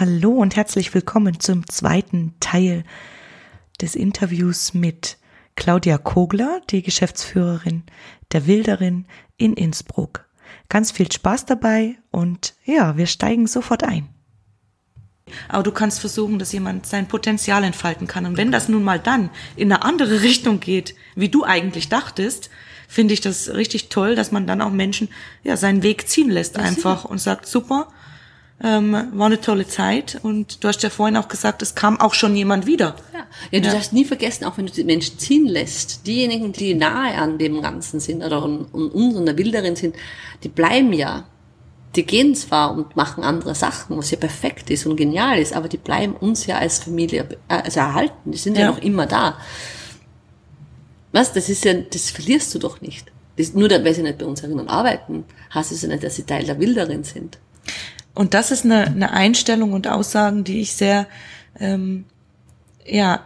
Hallo und herzlich willkommen zum zweiten Teil des Interviews mit Claudia Kogler, die Geschäftsführerin der Wilderin in Innsbruck. Ganz viel Spaß dabei und ja, wir steigen sofort ein. Aber du kannst versuchen, dass jemand sein Potenzial entfalten kann. Und wenn das nun mal dann in eine andere Richtung geht, wie du eigentlich dachtest, finde ich das richtig toll, dass man dann auch Menschen ja seinen Weg ziehen lässt einfach und sagt, super, ähm, war eine tolle Zeit und du hast ja vorhin auch gesagt, es kam auch schon jemand wieder. Ja, ja du ja. darfst nie vergessen, auch wenn du die Menschen ziehen lässt, diejenigen, die nahe an dem Ganzen sind oder an, an uns und der Wilderin sind, die bleiben ja. Die gehen zwar und machen andere Sachen, was ja perfekt ist und genial ist, aber die bleiben uns ja als Familie äh, also erhalten. Die sind ja, ja noch immer da. Was? Das ist ja, das verlierst du doch nicht. Das, nur weil sie nicht bei uns erinnern arbeiten, heißt es ja nicht, dass sie Teil der Wilderin sind. Und das ist eine, eine Einstellung und Aussagen, die ich sehr ähm, ja,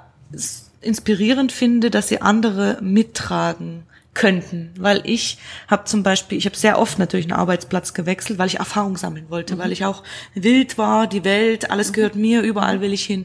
inspirierend finde, dass sie andere mittragen könnten, weil ich habe zum Beispiel, ich habe sehr oft natürlich einen Arbeitsplatz gewechselt, weil ich Erfahrung sammeln wollte, mhm. weil ich auch wild war, die Welt, alles mhm. gehört mir, überall will ich hin.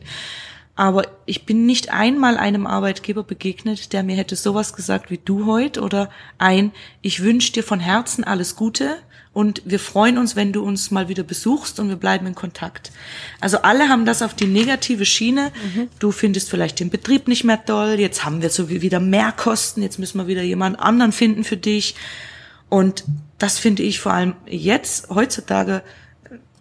Aber ich bin nicht einmal einem Arbeitgeber begegnet, der mir hätte sowas gesagt wie du heute oder ein, ich wünsche dir von Herzen alles Gute, und wir freuen uns, wenn du uns mal wieder besuchst und wir bleiben in Kontakt. Also alle haben das auf die negative Schiene. Mhm. Du findest vielleicht den Betrieb nicht mehr toll, jetzt haben wir so wieder mehr Kosten, jetzt müssen wir wieder jemand anderen finden für dich. Und das finde ich vor allem jetzt, heutzutage,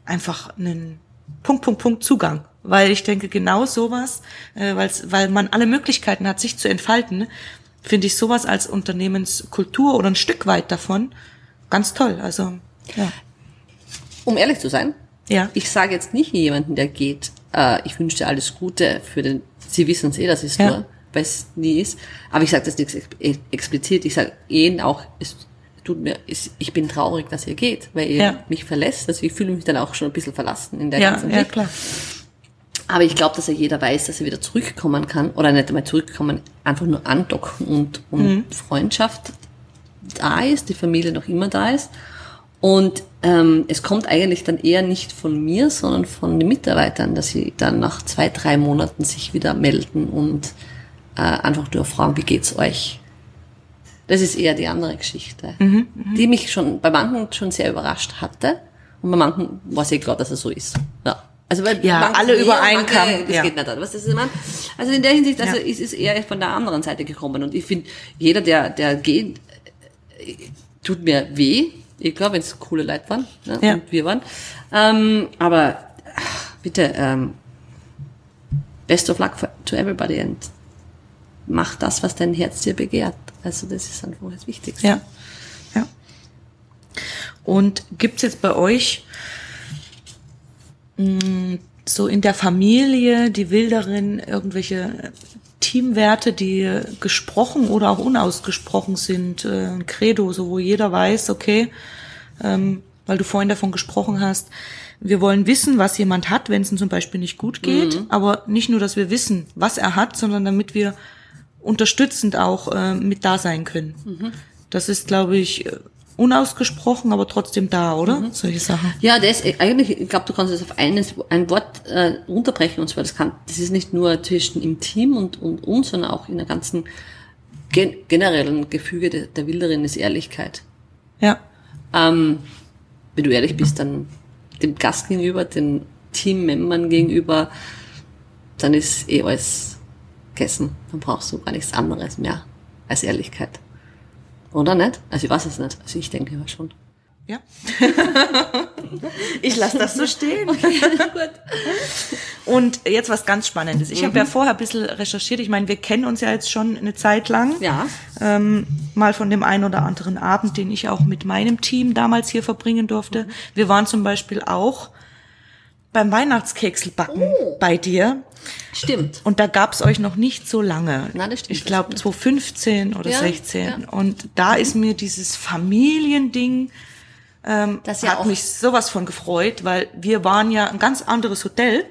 einfach einen Punkt, Punkt, Punkt Zugang. Weil ich denke, genau sowas, äh, weil man alle Möglichkeiten hat, sich zu entfalten, finde ich sowas als Unternehmenskultur oder ein Stück weit davon ganz toll. Also ja. Um ehrlich zu sein, ja. ich sage jetzt nicht jemanden, der geht, äh, ich wünsche dir alles Gute für den, Sie wissen es eh, das ist ja. nur, weil es nie ist. Aber ich sage das nicht explizit, ich sage ihnen auch, es tut mir, ich bin traurig, dass ihr geht, weil ihr ja. mich verlässt. Also ich fühle mich dann auch schon ein bisschen verlassen in der ja, ganzen Ja, klar. Aber ich glaube, dass ja jeder weiß, dass er wieder zurückkommen kann oder nicht einmal zurückkommen, einfach nur andocken und, und mhm. Freundschaft da ist, die Familie noch immer da ist und ähm, es kommt eigentlich dann eher nicht von mir, sondern von den Mitarbeitern, dass sie dann nach zwei, drei Monaten sich wieder melden und äh, einfach nur fragen, wie geht's euch? Das ist eher die andere Geschichte, mhm, mh. die mich schon bei manchen schon sehr überrascht hatte und bei manchen war es eh klar, dass es so ist. Ja. Also weil ja, alle übereinkamen. Das ja. geht nicht. Was ist, man? Also in der Hinsicht, also ja. ist es eher von der anderen Seite gekommen. Und ich finde, jeder, der, der geht, äh, tut mir weh, ich glaube, wenn es coole Leute waren ne? ja. und wir waren. Ähm, aber ach, bitte, ähm, best of luck for, to everybody and mach das, was dein Herz dir begehrt. Also das ist einfach das Wichtigste. Ja. ja. Und gibt's jetzt bei euch mh, mm, so in der Familie, die Wilderin, irgendwelche Teamwerte, die gesprochen oder auch unausgesprochen sind, äh, ein Credo, so wo jeder weiß, okay, ähm, weil du vorhin davon gesprochen hast, wir wollen wissen, was jemand hat, wenn es ihm zum Beispiel nicht gut geht, mhm. aber nicht nur, dass wir wissen, was er hat, sondern damit wir unterstützend auch äh, mit da sein können. Mhm. Das ist, glaube ich, unausgesprochen, aber trotzdem da, oder? Mhm. Solche Sachen. Ja, das eigentlich, ich glaube, du kannst es auf eines, ein Wort äh, runterbrechen und zwar das kann, das ist nicht nur zwischen im Team und, und uns, sondern auch in der ganzen gen generellen Gefüge der, der Wilderin ist Ehrlichkeit. Ja. Ähm, wenn du ehrlich bist, dann dem Gast gegenüber, den Teammembern gegenüber, dann ist eh alles gegessen. Dann brauchst du gar nichts anderes mehr als Ehrlichkeit. Oder nicht? Also ich weiß es nicht. Also ich denke immer schon. Ja. ich lasse das so stehen. Okay, gut. Und jetzt was ganz Spannendes. Ich habe ja vorher ein bisschen recherchiert. Ich meine, wir kennen uns ja jetzt schon eine Zeit lang. Ja. Ähm, mal von dem einen oder anderen Abend, den ich auch mit meinem Team damals hier verbringen durfte. Wir waren zum Beispiel auch beim Weihnachtskeksbacken Oh. bei dir. Stimmt. Und da gab's euch noch nicht so lange. Nein, das stimmt, Ich glaube das 2015 oder Ja, 16. ja. Und da ist mir dieses Familiending, ähm, Das ja hat mich sowas von gefreut, weil wir waren ja ein ganz anderes Hotel.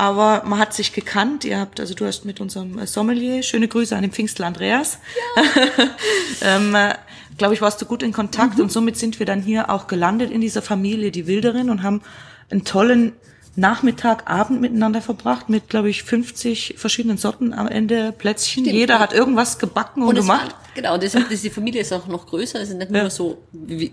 Aber man hat sich gekannt. Ihr habt, also du hast mit unserem Sommelier, schöne Grüße an den Pfingstler Andreas. ähm, äh, glaube ich, warst du gut in Kontakt und somit sind wir dann hier auch gelandet in dieser Familie, die Wilderin und haben einen tollen Nachmittag, Abend miteinander verbracht mit, glaube ich, 50 verschiedenen Sorten am Ende Plätzchen. Stimmt. Jeder hat irgendwas gebacken und, Und gemacht. war, genau, das, das, die Familie ist auch noch größer. Es ist nicht Ja. nur so, wie,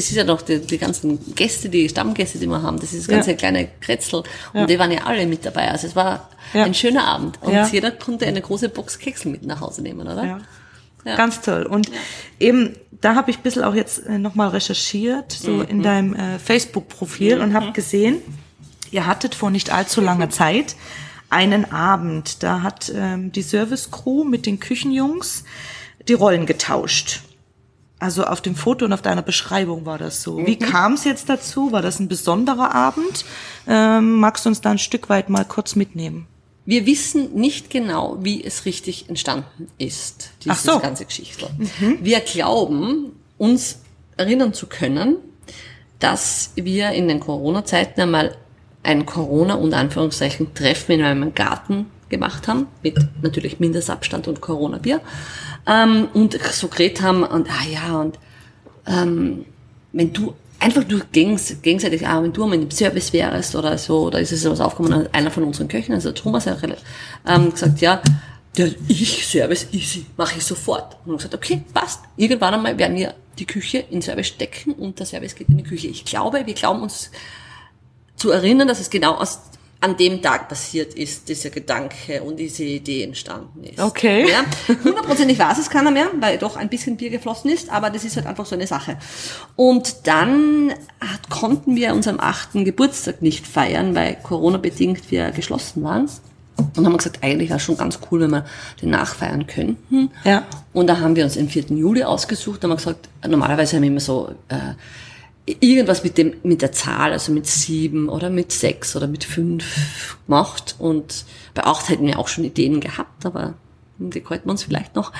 das ist ja noch die, die ganzen Gäste, die Stammgäste, die wir haben. Das ist das ganze Ja. kleine Kretzel. Und Ja. die waren ja alle mit dabei. Also es war Ja. ein schöner Abend. Und Ja. jeder konnte eine große Box Keksel mit nach Hause nehmen, oder? Ja. Ja. Ganz toll. Und eben, da habe ich ein bisschen auch jetzt äh, nochmal recherchiert, so Mhm. in deinem äh, Facebook-Profil und habe gesehen, ihr hattet vor nicht allzu langer Zeit einen Abend. Da hat ähm, die Service-Crew mit den Küchenjungs die Rollen getauscht. Also auf dem Foto und auf deiner Beschreibung war das so. Wie kam es jetzt dazu? War das ein besonderer Abend? Ähm, magst du uns da ein Stück weit mal kurz mitnehmen? Wir wissen nicht genau, wie es richtig entstanden ist, Ach dieses so. Mhm. ganze Geschichte. Wir glauben, uns erinnern zu können, dass wir in den Corona-Zeiten einmal ein Corona- und Anführungszeichen Treffen in einem Garten gemacht haben, mit natürlich Mindestabstand und Corona-Bier, ähm, und so geredet haben und, ah ja, und ähm, wenn du einfach du gegens, gegenseitig, ah, wenn du einmal im Service wärst oder so, oder ist es sowas aufgekommen, hat einer von unseren Köchen, also Thomas, hat ähm, gesagt, ja, ja, ich Service easy, mache ich sofort. Und ich gesagt, okay, passt. Irgendwann einmal werden wir die Küche in Service stecken und der Service geht in die Küche. Ich glaube, wir glauben uns zu erinnern, dass es genau aus, an dem Tag passiert ist, dieser Gedanke und diese Idee entstanden ist. Okay. Ja, hundertprozentig weiß es keiner mehr, weil doch ein bisschen Bier geflossen ist, aber das ist halt einfach so eine Sache. Und dann konnten wir unseren achten Geburtstag nicht feiern, weil Corona-bedingt wir geschlossen waren. Und haben gesagt, eigentlich wäre es schon ganz cool, wenn wir den nachfeiern könnten. Ja. Und da haben wir uns den 4. Juli ausgesucht. Haben wir gesagt, normalerweise haben wir immer so äh, irgendwas mit dem mit der Zahl, also mit sieben oder mit sechs oder mit fünf gemacht. Und bei acht hätten wir auch schon Ideen gehabt, aber die halten wir uns vielleicht noch.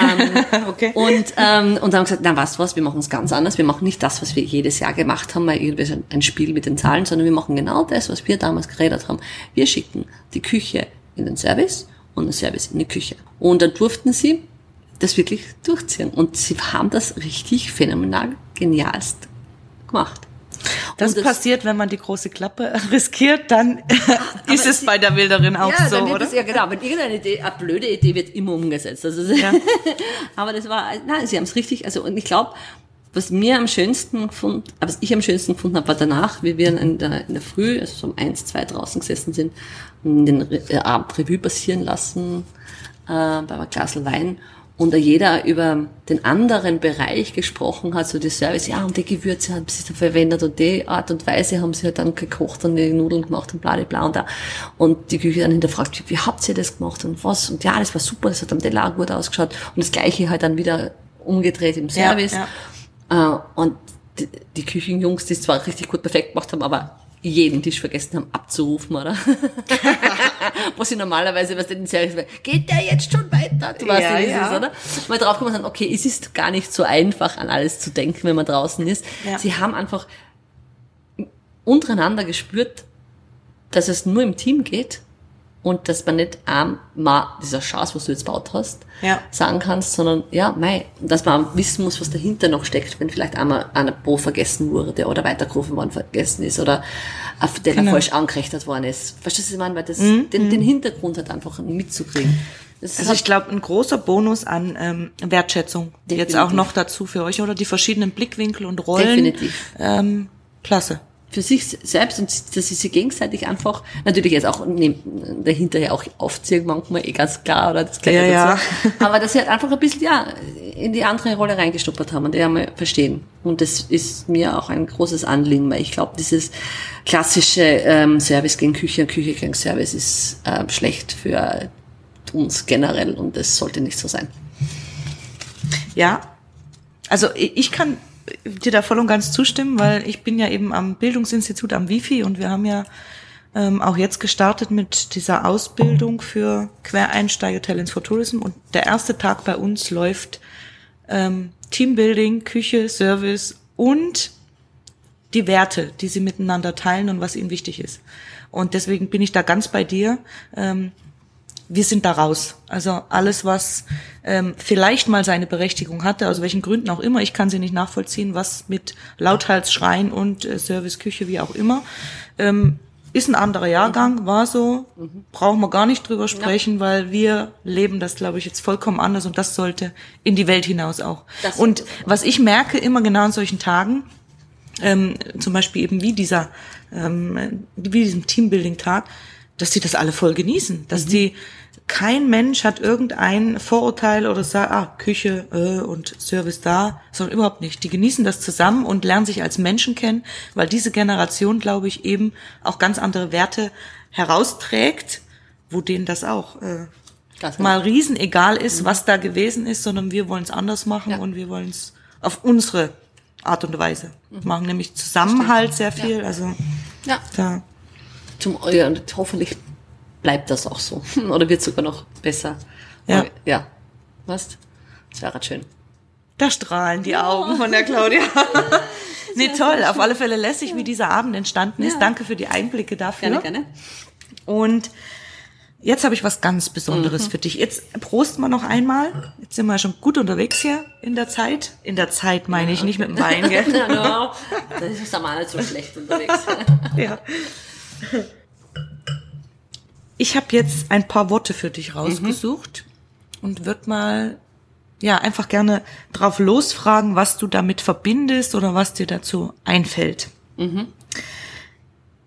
Ähm, Okay. und, ähm, und dann haben wir gesagt, na du was, wir machen es ganz anders. Wir machen nicht das, was wir jedes Jahr gemacht haben, mal irgendwie ein Spiel mit den Zahlen, sondern wir machen genau das, was wir damals geredet haben. Wir schicken die Küche in den Service und den Service in die Küche. Und dann durften sie das wirklich durchziehen. Und sie haben das richtig phänomenal genialst gemacht. Das, Und passiert, wenn man die große Klappe riskiert, dann ist es bei der Wilderin auch ja, so, dann wird oder? Das, ja, genau. Wenn irgendeine Idee, eine blöde Idee wird immer umgesetzt. Also, aber das war, nein, sie haben es richtig, also, und ich glaube, was mir am schönsten gefunden, was ich am schönsten gefunden habe, war danach, wie wir in der, in der Früh, also so um eins, zwei draußen gesessen sind, den Re äh, Abend Revue passieren lassen, äh, bei einem Glas Wein, und da jeder über den anderen Bereich gesprochen hat, so die Service, ja, und die Gewürze haben sie da verwendet und die Art und Weise haben sie halt dann gekocht und die Nudeln gemacht und bla, bla, bla und da. Und die Küche dann hinterfragt, wie, habt ihr das gemacht und was? Und ja, das war super, das hat am Teller gut ausgeschaut. Und das Gleiche halt dann wieder umgedreht im Ja, Service. ja. Äh, und die, die Küchenjungs, die es zwar richtig gut perfekt gemacht haben, aber jeden Tisch vergessen haben abzurufen, oder? Was sie normalerweise, was den Service, geht der jetzt schon weiter? Du weißt Ja, ja, wie es ja. ist, oder? Mal draufgekommen sind, okay, es ist gar nicht so einfach, an alles zu denken, wenn man draußen ist. Ja. Sie haben einfach untereinander gespürt, dass es nur im Team geht und dass man nicht ähm, mal dieser Chance, was du jetzt baut hast, Ja. sagen kannst, sondern ja, mei, dass man wissen muss, was dahinter noch steckt, wenn vielleicht einmal eine Pro vergessen wurde oder weitergerufen worden vergessen ist oder auf den Genau. falsch angerechnet worden ist. Verstehst du, was ich meine? Weil das, den, den Hintergrund hat einfach mitzukriegen. Das Also ich glaube, ein großer Bonus an ähm, Wertschätzung jetzt Definitiv. auch noch dazu für euch oder die verschiedenen Blickwinkel und Rollen. Definitiv. Ähm, klasse. Für sich selbst und dass sie sich gegenseitig einfach, natürlich jetzt auch neben, dahinter ja auch aufziehen manchmal, eh ganz klar, oder das gehört Ja, dazu. Aber dass sie halt einfach ein bisschen, ja, in die andere Rolle reingestuppert haben und die einmal verstehen. Und das ist mir auch ein großes Anliegen, weil ich glaube, dieses klassische ähm, Service gegen Küche und Küche gegen Service ist äh, schlecht für uns generell und das sollte nicht so sein. Ja, also ich kann dir da voll und ganz zustimmen, weil ich bin ja eben am Bildungsinstitut am Wifi und wir haben ja ähm, auch jetzt gestartet mit dieser Ausbildung für Quereinsteiger Talents for Tourism und der erste Tag bei uns läuft ähm, Teambuilding, Küche, Service und die Werte, die sie miteinander teilen und was ihnen wichtig ist. Und deswegen bin ich da ganz bei dir. Ähm, wir sind da raus. Also alles, was ähm, vielleicht mal seine Berechtigung hatte, aus welchen Gründen auch immer, ich kann sie nicht nachvollziehen, was mit Lauthalsschreien und äh, Serviceküche, wie auch immer, ähm, ist ein anderer Jahrgang, war so, brauchen wir gar nicht drüber sprechen, ja. weil wir leben das, glaube ich, jetzt vollkommen anders und das sollte in die Welt hinaus auch. Das und was ich merke immer genau an solchen Tagen, ähm, zum Beispiel eben wie dieser, ähm, wie diesem Teambuilding-Tag, dass die das alle voll genießen, dass mhm. die kein Mensch hat irgendein Vorurteil oder sagt, ah, Küche äh, und Service da, sondern überhaupt nicht. Die genießen das zusammen und lernen sich als Menschen kennen, weil diese Generation, glaube ich, eben auch ganz andere Werte herausträgt, wo denen das auch äh, das mal riesen egal ist, mhm. was da gewesen ist, sondern wir wollen es anders machen ja. und wir wollen es auf unsere Art und Weise mhm. machen, nämlich Zusammenhalt sehr viel. Ja. Also ja. da. Zum, ja, hoffentlich bleibt das auch so. Oder wird sogar noch besser. Ja. ja. Was? Das wäre schön. Da strahlen die Augen von der Claudia. nee, toll. Auf alle Fälle lässig, wie dieser Abend entstanden ist. Ja. Danke für die Einblicke dafür. Gerne, gerne. Und jetzt habe ich was ganz Besonderes mhm. für dich. Jetzt prost mal noch einmal. Jetzt sind wir schon gut unterwegs hier in der Zeit. In der Zeit meine ja. ich, nicht mit dem Wein, gell? no, das ist aber nicht so schlecht unterwegs. ja. Ich habe jetzt ein paar Worte für dich rausgesucht mhm. und würde mal ja einfach gerne drauf losfragen, was du damit verbindest oder was dir dazu einfällt. Mhm.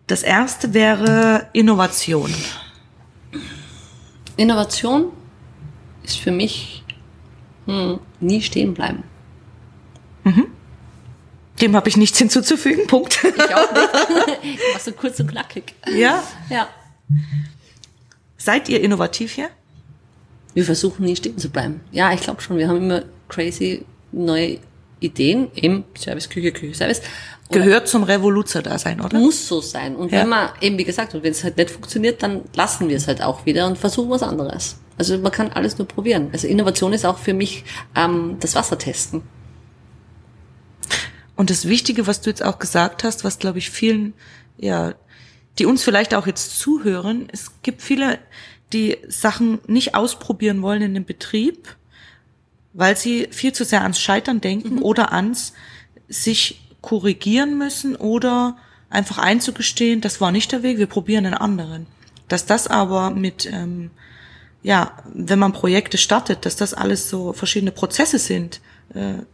Das erste wäre Innovation. Innovation ist für mich hm, nie stehen bleiben. Mhm. Dem habe ich nichts hinzuzufügen. Punkt. Ich auch nicht. Machst du kurz und knackig. Ja. Ja. Seid ihr innovativ hier? Wir versuchen nie stehen zu bleiben. Ja, ich glaube schon. Wir haben immer crazy neue Ideen im Service, Küche, Küche, Service. Gehört zum Revoluzer-Dasein, oder? Muss so sein. Und ja. wenn man, eben wie gesagt, und wenn es halt nicht funktioniert, dann lassen wir es halt auch wieder und versuchen was anderes. Also man kann alles nur probieren. Also Innovation ist auch für mich ähm, das Wasser testen. Und das Wichtige, was du jetzt auch gesagt hast, was glaube ich vielen ja die uns vielleicht auch jetzt zuhören. Es gibt viele, die Sachen nicht ausprobieren wollen in dem Betrieb, weil sie viel zu sehr ans Scheitern denken mhm. oder ans sich korrigieren müssen oder einfach einzugestehen, das war nicht der Weg, wir probieren einen anderen. Dass das aber mit, ähm, ja, wenn man Projekte startet, dass das alles so verschiedene Prozesse sind,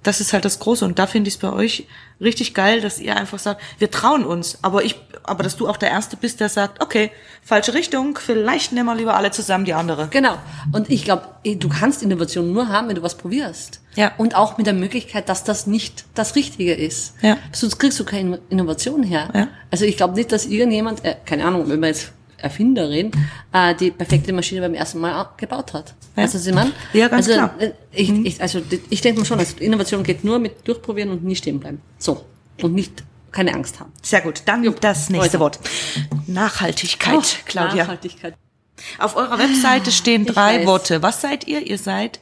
das ist halt das Große. Und da finde ich es bei euch richtig geil, dass ihr einfach sagt, wir trauen uns. Aber ich, aber dass du auch der Erste bist, der sagt, okay, falsche Richtung, vielleicht nehmen wir lieber alle zusammen die andere. Genau. Und ich glaube, du kannst Innovation nur haben, wenn du was probierst. Ja. Und auch mit der Möglichkeit, dass das nicht das Richtige ist. Ja. Sonst kriegst du keine Innovation her. Ja. Also ich glaube nicht, dass irgendjemand, äh, keine Ahnung, wenn man jetzt Erfinderin äh, die perfekte Maschine beim ersten Mal gebaut hat. Ja. Also sie man, ja, ganz also, klar. Äh, ich, mhm. ich, also ich denke mal schon, also Innovation geht nur mit durchprobieren und nie stehen bleiben. So und nicht keine Angst haben. Sehr gut. Dann jo. das nächste Wort. Nachhaltigkeit, oh, Claudia. Nachhaltigkeit. Auf eurer Webseite stehen drei Worte. Was seid ihr? Ihr seid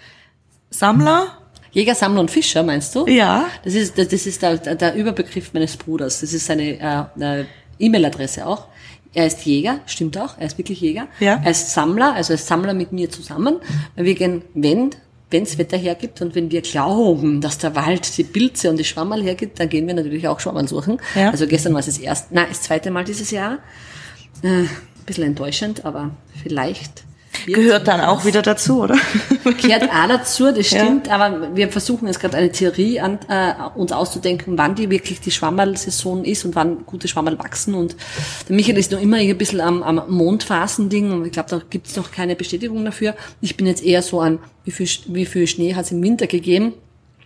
Sammler, Jäger, Sammler und Fischer, meinst du? Ja. Das ist, das ist der, der Überbegriff meines Bruders. Das ist seine äh, E-Mail-Adresse auch. Er ist Jäger, stimmt auch, er ist wirklich Jäger. Ja. Er ist Sammler, also er ist Sammler mit mir zusammen. Wir gehen, wenn wenns Wetter hergibt und wenn wir glauben, dass der Wald die Pilze und die Schwammerl hergibt, dann gehen wir natürlich auch Schwammerl suchen. Ja. Also gestern war es das erste, nein, das zweite Mal dieses Jahr. Äh, ein bisschen enttäuschend, aber vielleicht Gehört dann auch wieder dazu, oder? Gehört auch dazu, das stimmt, ja. aber wir versuchen jetzt gerade eine Theorie an, äh, uns auszudenken, wann die wirklich die Schwammerl-Saison ist und wann gute Schwammerl wachsen. Und der Michael ist noch immer ein bisschen am, am Mondphasending und ich glaube, da gibt es noch keine Bestätigung dafür. Ich bin jetzt eher so an, wie viel, wie viel Schnee hat es im Winter gegeben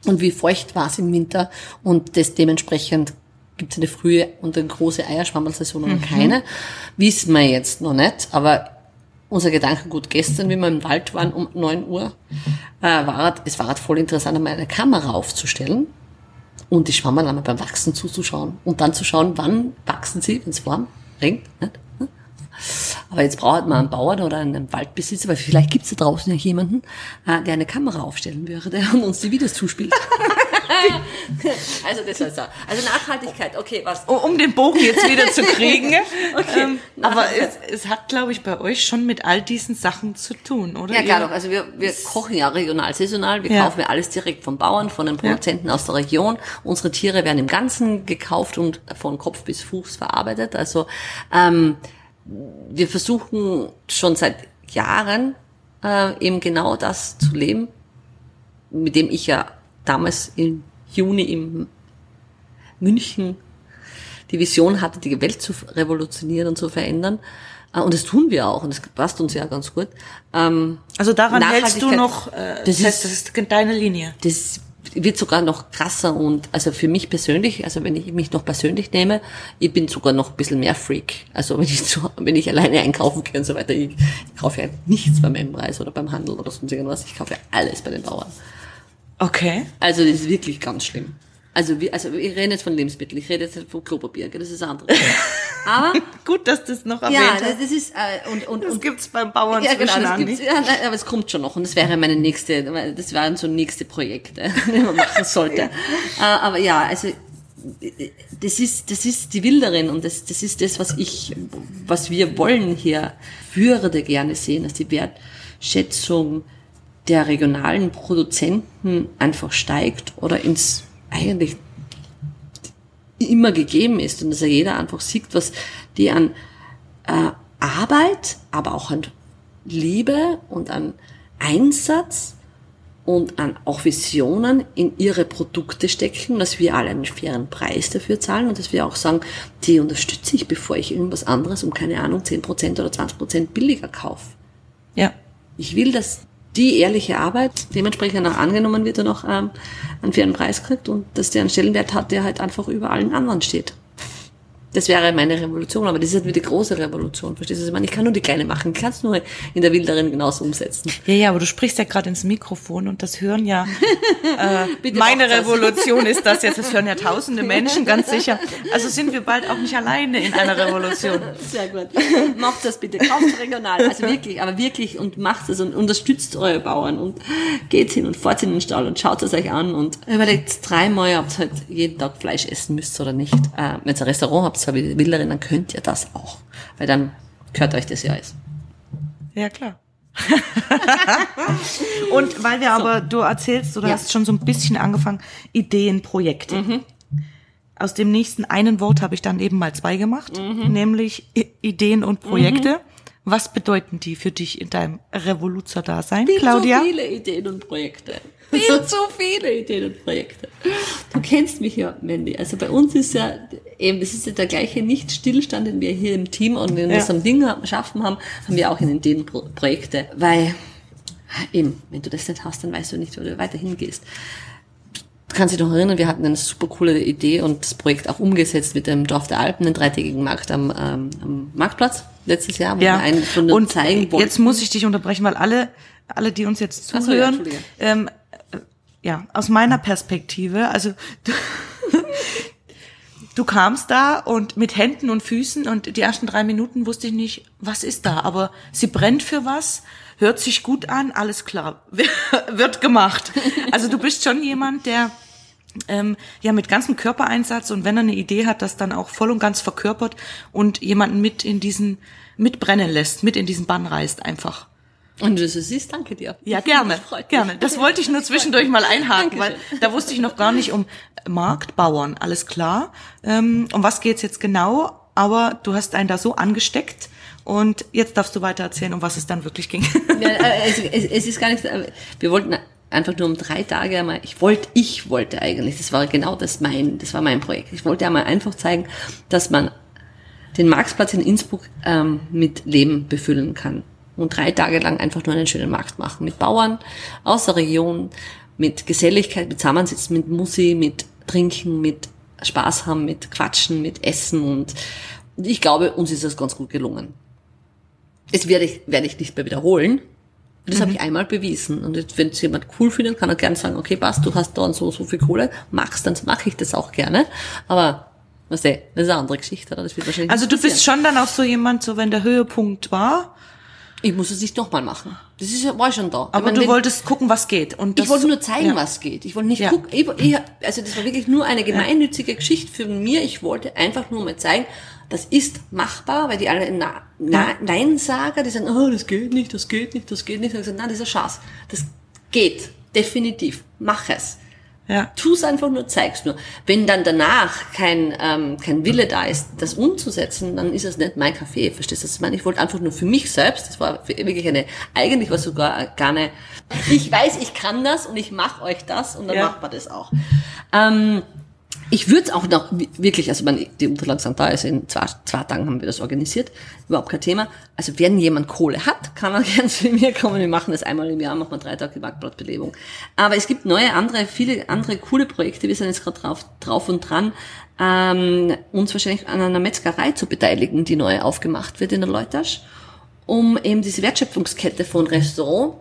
und wie feucht war es im Winter und das dementsprechend gibt es eine frühe und eine große Eierschwammersaison oder keine. Wissen wir jetzt noch nicht, aber unser Gedankengut gestern, wie wir im Wald waren um 9 Uhr, äh, war, es war voll interessant, einmal eine Kamera aufzustellen und die Schwammerl einmal beim Wachsen zuzuschauen und dann zu schauen, wann wachsen sie, wenn es warm, regnet. Nicht? Aber jetzt braucht man einen Bauern oder einen Waldbesitzer, weil vielleicht gibt es da draußen ja jemanden, äh, der eine Kamera aufstellen würde und uns die Videos zuspielt. also das heißt so. Also Nachhaltigkeit, okay, was? Um den Bogen jetzt wieder zu kriegen. okay. Ähm, aber es, es hat, glaube ich, bei euch schon mit all diesen Sachen zu tun, oder? Ja, klar doch. Also wir, wir kochen ja regional, saisonal. Wir ja. kaufen ja alles direkt vom Bauern, von den Produzenten ja. aus der Region. Unsere Tiere werden im Ganzen gekauft und von Kopf bis Fuß verarbeitet. Also ähm, wir versuchen schon seit Jahren äh, eben genau das zu leben, mit dem ich ja damals im Juni in München die Vision hatte, die Welt zu revolutionieren und zu verändern. Äh, und das tun wir auch und das passt uns ja ganz gut. Ähm, also daran hältst du noch, äh, das, heißt, das ist deine Linie. Das wird sogar noch krasser und also für mich persönlich, also wenn ich mich noch persönlich nehme, ich bin sogar noch ein bisschen mehr Freak. Also wenn ich so, wenn ich alleine einkaufen gehe und so weiter, ich, ich kaufe ja nichts beim M-Preis oder beim Handel oder sonst irgendwas, ich kaufe ja alles bei den Bauern. Okay. Also das ist wirklich ganz schlimm. Also, wie, also ich rede jetzt von Lebensmitteln, ich rede jetzt von Klopapier, das ist andere. Aber gut, dass das noch erwähnt Ja, das, das ist äh, und und das und, gibt's beim Bauern ja, genau, das gibt's, ja, aber es kommt schon noch und das wäre meine nächste, das wären so nächste Projekte, die man machen sollte. ja. Äh, aber ja, also das ist das ist die Wilderin und das das ist das, was ich, was wir wollen hier. Würde gerne sehen, dass die Wertschätzung der regionalen Produzenten einfach steigt oder ins eigentlich immer gegeben ist und dass ja jeder einfach sieht, was die an äh, Arbeit, aber auch an Liebe und an Einsatz und an auch Visionen in ihre Produkte stecken, dass wir alle einen fairen Preis dafür zahlen und dass wir auch sagen, die unterstütze ich, bevor ich irgendwas anderes um keine Ahnung 10% oder 20% billiger kaufe. Ja. Ich will, dass die ehrliche Arbeit dementsprechend auch angenommen wird und auch ähm, einen fairen Preis kriegt und dass der einen Stellenwert hat, der halt einfach über allen anderen steht. Das wäre meine Revolution, aber das ist halt wieder die große Revolution, verstehst du? Ich meine, ich kann nur die kleine machen, ich kann es nur in der Wilderin genauso umsetzen. Ja, ja, aber du sprichst ja gerade ins Mikrofon und das hören ja, äh, meine Revolution ist das jetzt, das hören ja tausende Menschen, ganz sicher. Also sind wir bald auch nicht alleine in einer Revolution. Sehr gut. Macht das bitte, kauft regional, also wirklich, aber wirklich und macht es und unterstützt eure Bauern und geht hin und fahrt in den Stall und schaut es euch an und überlegt dreimal, ob ihr halt jeden Tag Fleisch essen müsst oder nicht. Äh, wenn ihr ein Restaurant habt, Wilderin, dann könnt ihr das auch. Weil dann gehört euch das ja alles. Ja, klar. und weil wir so. aber, du erzählst, du ja. hast schon so ein bisschen angefangen, Ideen, Projekte. Mhm. Aus dem nächsten einen Wort habe ich dann eben mal zwei gemacht, mhm. nämlich Ideen und Projekte. Mhm. Was bedeuten die für dich in deinem Revoluzer-Dasein, Claudia? So viele Ideen und Projekte. Viel zu viele Ideen und Projekte. Du kennst mich ja, Mandy. Also bei uns ist ja eben, das ist ja der gleiche Nicht-Stillstand, den wir hier im Team und in ja. unserem Ding schaffen haben, haben wir auch in den Projekte. Weil, eben, wenn du das nicht hast, dann weißt du nicht, wo du weiterhin gehst. Du kannst dich noch erinnern, wir hatten eine super coole Idee und das Projekt auch umgesetzt mit dem Dorf der Alpen, den dreitägigen Markt am, ähm, am Marktplatz letztes Jahr, wo ja. wir eine Stunde und zeigen wollten. Jetzt muss ich dich unterbrechen, weil alle, alle, die uns jetzt zuhören, so, ja, ähm, ja, aus meiner Perspektive, also du, du kamst da und mit Händen und Füßen und die ersten drei Minuten wusste ich nicht, was ist da, aber sie brennt für was, hört sich gut an, alles klar, wird gemacht. Also du bist schon jemand, der ähm, ja mit ganzem Körpereinsatz und wenn er eine Idee hat, das dann auch voll und ganz verkörpert und jemanden mit in diesen mitbrennen lässt, mit in diesen Bann reißt einfach. Und du siehst, danke dir. Ja, gerne, gerne. Das wollte ich nur zwischendurch mal einhaken, weil da wusste ich noch gar nicht um Marktbauern, alles klar. Ähm, um was geht's jetzt genau? Aber du hast einen da so angesteckt und jetzt darfst du weiter erzählen, um was es dann wirklich ging. Ja, äh, es, es, ist gar nicht, äh, wir wollten einfach nur um drei Tage einmal, ich wollte, ich wollte eigentlich, das war genau das mein, das war mein Projekt. Ich wollte einmal einfach zeigen, dass man den Marktplatz in Innsbruck ähm, mit Leben befüllen kann und drei Tage lang einfach nur einen schönen Markt machen mit Bauern aus der Region, mit Geselligkeit, mit Zusammensitzen, mit Musik, mit Trinken, mit Spaß haben, mit Quatschen, mit Essen und ich glaube, uns ist das ganz gut gelungen. Das werde ich, werde ich nicht mehr wiederholen. Das mhm. habe ich einmal bewiesen. Und wenn es jemand cool findet, kann er gerne sagen, okay, passt, du hast da und so, so viel Kohle, machst, dann mache ich das auch gerne. Aber Weißt du, das ist eine andere Geschichte, oder? Das wird wahrscheinlich Also du bist schon dann auch so jemand, so wenn der Höhepunkt war. Ich muss es nicht nochmal machen. Das ist, war schon da. Aber meine, du wenn, wolltest gucken, was geht. Und ich wollte nur zeigen, ja. was geht. Ich wollte nicht ja. gucken. Ich, ich, also das war wirklich nur eine gemeinnützige. Geschichte für mir. Ich wollte einfach nur mal zeigen, das ist machbar, weil die alle Na, Na, Nein-Sager, die sagen, oh, das geht nicht, das geht nicht, das geht nicht. Und ich sage, nein, das ist ein Schatz. Das geht. Definitiv. Mach es. Ja. Tu es einfach nur, zeig's nur. Wenn dann danach kein, ähm, kein Wille da ist, das umzusetzen, dann ist es nicht mein Kaffee. Verstehst du, was ich meine? Ich wollte einfach nur für mich selbst, das war wirklich eine, eigentlich war sogar gar eine, ich weiß, ich kann das und ich mache euch das und dann ja. macht man das auch. Ähm, ich würde es auch noch wirklich, also man, die Unterlagen sind da, also in zwei, zwei Tagen haben wir das organisiert, überhaupt kein Thema. Also wenn jemand Kohle hat, kann er gerne zu mir kommen. Wir machen das einmal im Jahr, machen wir drei Tage Marktblattbelebung. Aber es gibt neue, andere, viele andere coole Projekte. Wir sind jetzt gerade drauf, drauf und dran, ähm, uns wahrscheinlich an einer Metzgerei zu beteiligen, die neu aufgemacht wird in der Leutasch, um eben diese Wertschöpfungskette von Restaurant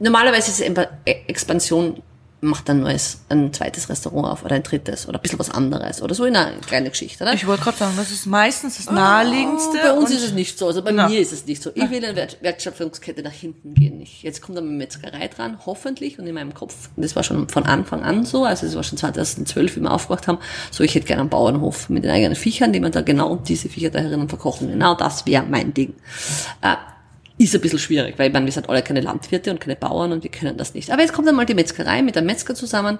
Normalerweise ist es Expansion macht ein neues, ein zweites Restaurant auf oder ein drittes oder ein bisschen was anderes oder so in einer kleinen Geschichte, oder? Ich wollte gerade sagen, das ist meistens das naheliegendste. Oh, bei uns ist es nicht so, also bei na. mir ist es nicht so. Ich will eine Wertschöpfungskette nach hinten gehen. Ich, jetzt kommt dann eine Metzgerei dran, hoffentlich, und in meinem Kopf, das war schon von Anfang an so, also es war schon 2012, wie wir aufgewacht haben, so ich hätte gerne einen Bauernhof mit den eigenen Viechern, die man da genau diese Viecher da herinnen verkochen. Genau das wäre mein Ding. Äh, ist ein bisschen schwierig, weil ich meine, wir sind alle keine Landwirte und keine Bauern und wir können das nicht. Aber jetzt kommt einmal die Metzgerei mit einem Metzger zusammen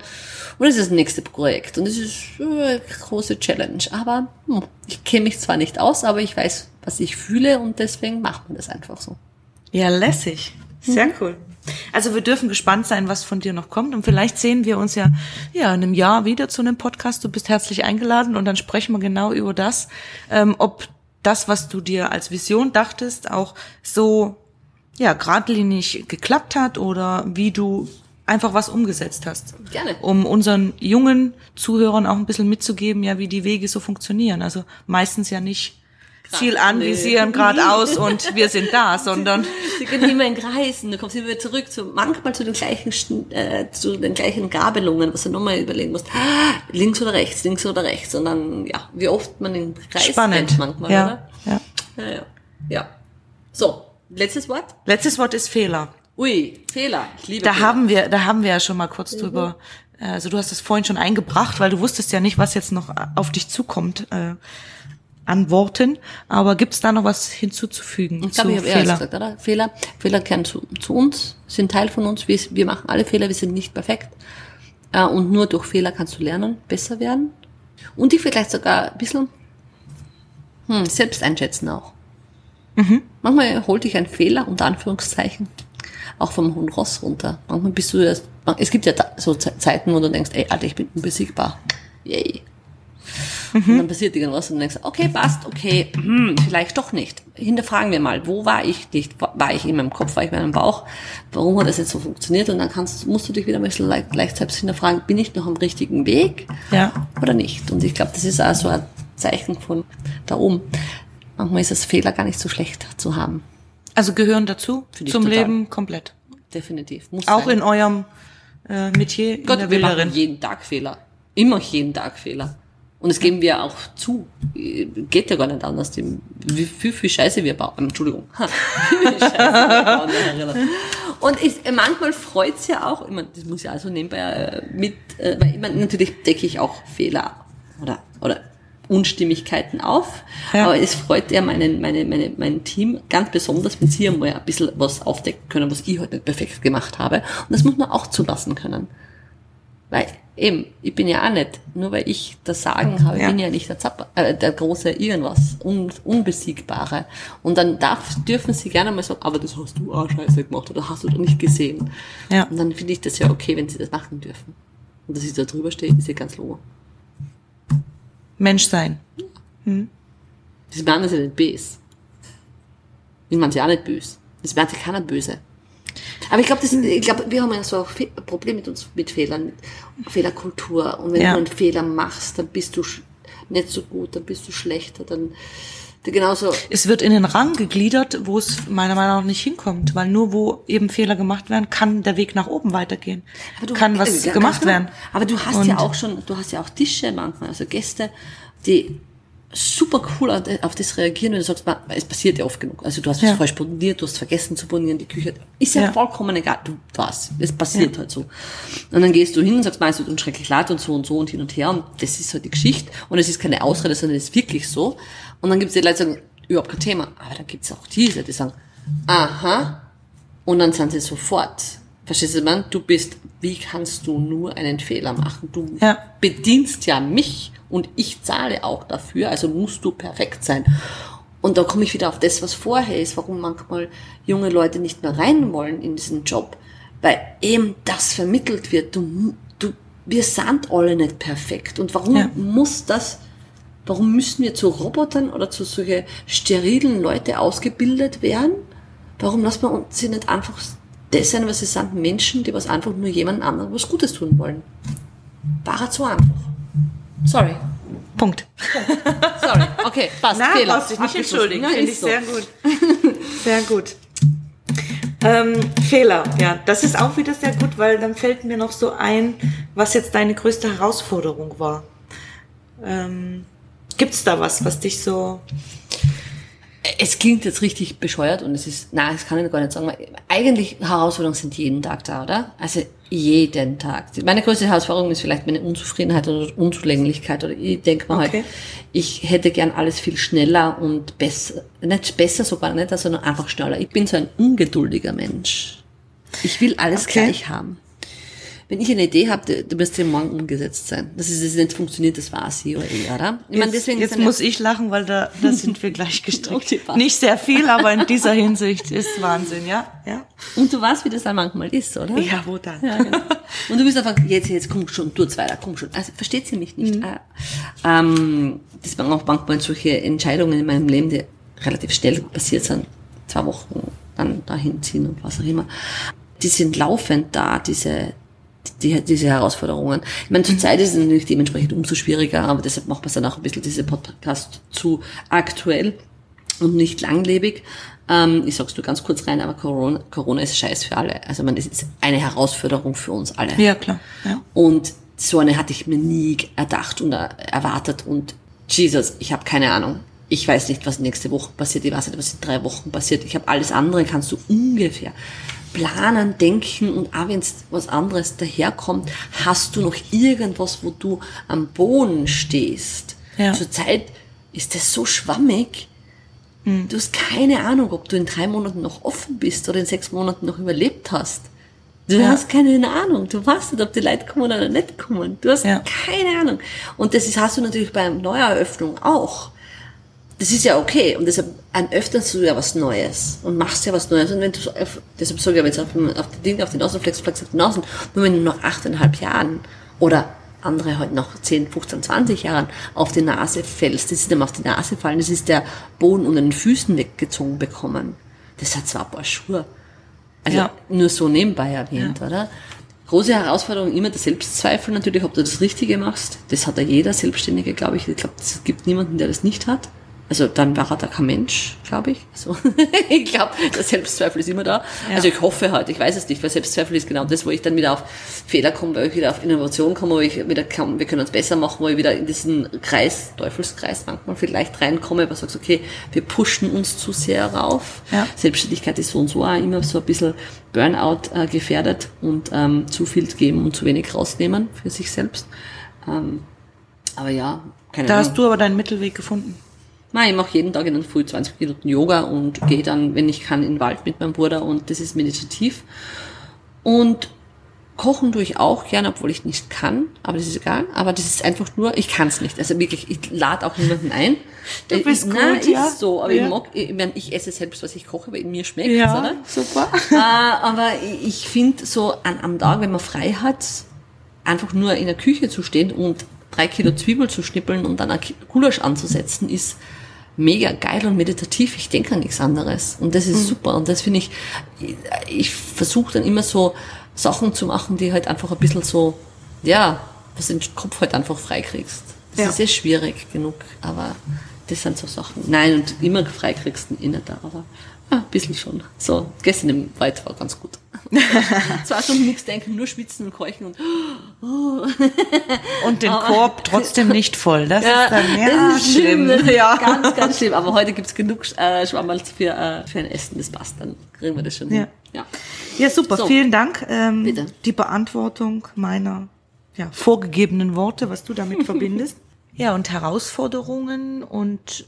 und das ist das nächste Projekt und das ist eine große Challenge. Aber hm, ich kenne mich zwar nicht aus, aber ich weiß, was ich fühle und deswegen macht man das einfach so. Ja, lässig. Sehr mhm. cool. Also wir dürfen gespannt sein, was von dir noch kommt. Und vielleicht sehen wir uns ja, ja in einem Jahr wieder zu einem Podcast. Du bist herzlich eingeladen und dann sprechen wir genau über das, ähm, ob das, was du dir als Vision dachtest, auch so ja geradlinig geklappt hat oder wie du einfach was umgesetzt hast. Gerne. Um unseren jungen Zuhörern auch ein bisschen mitzugeben, ja, wie die Wege so funktionieren. Also meistens ja nicht Ziel anvisieren, nee. geradeaus und wir sind da, sondern sie gehen immer in Kreisen. Du kommst immer zurück zu manchmal zu den gleichen äh, zu den gleichen Gabelungen, was du nochmal überlegen musst. Links oder rechts, links oder rechts. Und dann ja, wie oft man in Kreis Spannend. manchmal, ja. oder? Ja. ja. Ja. Ja. So, letztes Wort. Letztes Wort ist Fehler. Ui, Fehler. Ich liebe da Fehler. haben wir, da haben wir ja schon mal kurz mhm. drüber. Also du hast es vorhin schon eingebracht, weil du wusstest ja nicht, was jetzt noch auf dich zukommt. An Worten, aber gibt es da noch was hinzuzufügen? Ich glaube, ich habe eher gesagt, oder? Fehler, Fehler kehren zu, zu uns, sind Teil von uns. Wir, wir machen alle Fehler, wir sind nicht perfekt. Äh, und nur durch Fehler kannst du lernen, besser werden. Und dich vielleicht sogar ein bisschen hm, selbst einschätzen auch. Mhm. Manchmal holt dich ein Fehler, unter Anführungszeichen, auch vom hohen Ross runter. Manchmal bist du erst, es gibt ja so Zeiten, wo du denkst, ey, Alter, ich bin unbesiegbar. Yay. Mhm. Und dann passiert irgendwas und du denkst, okay, passt, okay, hm, vielleicht doch nicht. Hinterfragen wir mal, wo war ich nicht? War ich in meinem Kopf, war ich in meinem Bauch? Warum hat das jetzt so funktioniert? Und dann kannst, musst du dich wieder ein bisschen leicht, leicht selbst hinterfragen, bin ich noch am richtigen Weg? Ja. Oder nicht? Und ich glaube, das ist auch so ein Zeichen von da oben. Manchmal ist es Fehler gar nicht so schlecht zu haben. Also gehören dazu zum total. Leben komplett. Definitiv. Muss Auch sein. in eurem äh, Metier Gott, in der wir machen jeden Tag Fehler. Immer jeden Tag Fehler. Und das geben wir auch zu. Geht ja gar nicht anders. Wie viel, viel Scheiße wir bauen. Entschuldigung. Und ich, manchmal freut's ja auch, ich meine, das muss ja also nebenbei äh, mit, äh, weil ich meine, natürlich decke ich auch Fehler oder, oder Unstimmigkeiten auf. Ja. Aber es freut ja meinen, meine, meine, mein Team ganz besonders, wenn sie einmal ein bisschen was aufdecken können, was ich heute halt nicht perfekt gemacht habe. Und das muss man auch zulassen können. Weil eben, ich bin ja auch nicht, nur weil ich das Sagen habe, ja. bin ja nicht der, Zapper, äh, der große irgendwas, un, Unbesiegbare. Und dann darf, dürfen sie gerne mal sagen, aber das hast du auch scheiße gemacht oder hast du doch nicht gesehen. Ja. Und dann finde ich das ja okay, wenn sie das machen dürfen. Und dass ich da drüber stehe, ist ja ganz logo. Mensch sein. Hm. Das meinen ja nicht böse. Ich meine sie auch nicht böse. Das meint ja keiner böse. Aber ich glaube, das sind- ich glaube, wir haben ja so ein Problem mit uns, mit Fehlern, mit Fehlerkultur. Und wenn Ja. du einen Fehler machst, dann bist du nicht so gut, dann bist du schlechter, dann, genauso, Es wird in den Rang gegliedert, wo es meiner Meinung nach nicht hinkommt, weil nur wo eben Fehler gemacht werden, kann der Weg nach oben weitergehen. Aber du- kann was äh, gemacht ganz genau. werden. Aber du hast Und- ja auch schon, du hast ja auch Tische manchmal, also Gäste, die super cool auf das reagieren, wenn du sagst, "Ma, es passiert ja oft genug. Also du hast Ja. falsch poniert, du hast vergessen zu ponieren, die Küche, ist ja, Ja. vollkommen egal, du was, es passiert halt so. Und dann gehst du hin und sagst, meinst du, schrecklich leid und so und so und hin und her und das ist halt die Geschichte und es ist keine Ausrede, sondern es ist wirklich so. Und dann gibt es die Leute, die sagen, überhaupt kein Thema. Aber dann gibt es auch diese, die sagen, aha, und dann sind sie sofort. Verstehst du, man? Du bist, wie kannst du nur einen Fehler machen? Du Ja. bedienst ja mich und ich zahle auch dafür, also musst du perfekt sein. Und da komme ich wieder auf das, was vorher ist, warum manchmal junge Leute nicht mehr rein wollen in diesen Job, weil eben das vermittelt wird. Du, du, wir sind alle nicht perfekt. Und warum Ja. muss das, warum müssen wir zu Robotern oder zu solche sterilen Leute ausgebildet werden? Warum lassen wir uns sie nicht einfach das sein, was sie sind? Menschen, die was einfach nur jemand anderem was Gutes tun wollen. War halt so einfach. Sorry. Punkt. Sorry. Okay, passt. Na, Fehler. brauchst dich nicht entschuldigen. Finde ich so. sehr gut. Sehr gut. Ähm, Fehler, ja, das ist auch wieder sehr gut, weil dann fällt mir noch so ein, was jetzt deine größte Herausforderung war. Ähm, gibt's da was, was dich so Es klingt jetzt richtig bescheuert und es ist, nein, das kann ich gar nicht sagen. Eigentlich Herausforderungen sind jeden Tag da, oder? Also jeden Tag. Meine größte Herausforderung ist vielleicht meine Unzufriedenheit oder Unzulänglichkeit oder ich denke mir Okay. halt, ich hätte gern alles viel schneller und besser, nicht besser sogar nicht, sondern einfach schneller. Ich bin so ein ungeduldiger Mensch. Ich will alles Okay. gleich haben. Wenn ich eine Idee habe, du, wirst ja morgen umgesetzt sein. Das ist es nicht funktioniert, das war sie oder eh, oder? Ich meine, Jetzt, deswegen jetzt muss ich lachen, weil da, da sind wir gleich gestrickt. Okay. Nicht sehr viel, aber in dieser Hinsicht ist Wahnsinn, ja? Ja, Und du weißt, wie das dann manchmal ist, oder? ja wo dann? Ja, genau. Und du bist einfach, jetzt, jetzt, komm schon, tu jetzt weiter, komm schon. Also, versteht sie mich nicht. Ah, Ähm, das waren auch manchmal solche Entscheidungen in meinem Leben, die relativ schnell passiert sind. Zwei Wochen dann dahin ziehen und was auch immer. Die sind laufend da, diese, die, diese Herausforderungen. Ich meine, zurzeit ist es natürlich dementsprechend umso schwieriger, aber deshalb macht man es dann auch ein bisschen diese Podcast zu aktuell und nicht langlebig. Ähm, ich sag's nur ganz kurz rein, aber Corona, Corona ist scheiß für alle. Also man, ist eine Herausforderung für uns alle. Ja, klar. Ja. Und so eine hatte ich mir nie erdacht und er- erwartet. Und Jesus, ich habe keine Ahnung. Ich weiß nicht, was nächste Woche passiert. Ich weiß nicht, was in drei Wochen passiert. Ich habe alles andere, kannst du ungefähr planen, denken und auch wenn was anderes daherkommt, hast du noch irgendwas, wo du am Boden stehst. Ja. Zurzeit ist das so schwammig. Du hast keine Ahnung, ob du in drei Monaten noch offen bist oder in sechs Monaten noch überlebt hast. Du Ja. hast keine Ahnung. Du weißt nicht, ob die Leute kommen oder nicht kommen. Du hast Ja. keine Ahnung. Und das ist, hast du natürlich bei einer Neueröffnung auch. Das ist ja okay. Und deshalb öffnest du ja was Neues und machst ja was Neues. Und wenn du so, auf- deshalb sage ich jetzt auf, dem- auf die Dinge, auf den Außenflex, flex auf den Außen, nur wenn du nach achteinhalb Jahren oder andere halt nach 10, 15, 20 Jahren auf die Nase fällst, das ist dem auf die Nase fallen, das ist der Boden unter den Füßen weggezogen bekommen. Das hat zwar ein paar Schuhe. Also Ja. nur so nebenbei erwähnt, oder? Große Herausforderung immer der Selbstzweifel natürlich, ob du das Richtige machst. Das hat ja jeder Selbstständige, glaube ich. Ich glaube, es gibt niemanden, der das nicht hat. Also dann war er da kein Mensch, glaube ich. Also, ich glaube, der Selbstzweifel ist immer da. Ja. Also ich hoffe halt, ich weiß es nicht, weil Selbstzweifel ist genau das, wo ich dann wieder auf Fehler komme, wo ich wieder auf Innovation komme, wo ich wieder kann, wir können uns besser machen, wo ich wieder in diesen Kreis, Teufelskreis manchmal vielleicht reinkomme, du sagst, okay, wir pushen uns zu sehr rauf. Ja. Selbstständigkeit ist so und so auch immer so ein bisschen Burnout äh, gefährdet und ähm, zu viel geben und zu wenig rausnehmen für sich selbst. Ähm, aber ja, keine Da Ahnung. hast du aber deinen Mittelweg gefunden. Nein, ich mache jeden Tag in der Früh 20 Minuten Yoga und gehe dann, wenn ich kann, in den Wald mit meinem Bruder und das ist meditativ. Und kochen tue ich auch gerne, obwohl ich nicht kann, aber das ist egal. Aber das ist einfach nur, ich kann es nicht. Also wirklich, ich lade auch niemanden ein. Du Äh, bist ich, gut, ja. ist so, aber Ja. ich mag, ich, mein, ich esse selbst, was ich koche, weil mir schmeckt Ja, oder? super. äh, aber ich- finde so an, am Tag, wenn man frei hat, einfach nur in der Küche zu stehen und drei Kilo Zwiebel zu schnippeln und dann ein Gulasch anzusetzen, ist mega geil und meditativ. Ich denke an nichts anderes. Und das ist mhm. super. Und das finde ich, ich versuche dann immer so Sachen zu machen, die halt einfach ein bisschen so, ja, was den Kopf halt einfach freikriegst. Das ja. ist sehr schwierig genug, aber das sind so Sachen. Nein, und immer freikriegst du eh nicht da, aber ah, ein bisschen schon. So, gestern im Wald war ganz gut. Zwei Stunden nichts denken, nur schwitzen und keuchen und oh. und den Korb trotzdem nicht voll. Das ja, ist dann ja, das ist schlimm. schlimm. Ja. Ganz, ganz schlimm. Aber heute gibt's genug äh, Schwammerl für, äh, für ein Essen. Das passt, dann kriegen wir das schon ja. hin. Ja, ja super. So. Vielen Dank. Ähm, Bitte. Die Beantwortung meiner ja, vorgegebenen Worte, was du damit verbindest. Ja, und Herausforderungen und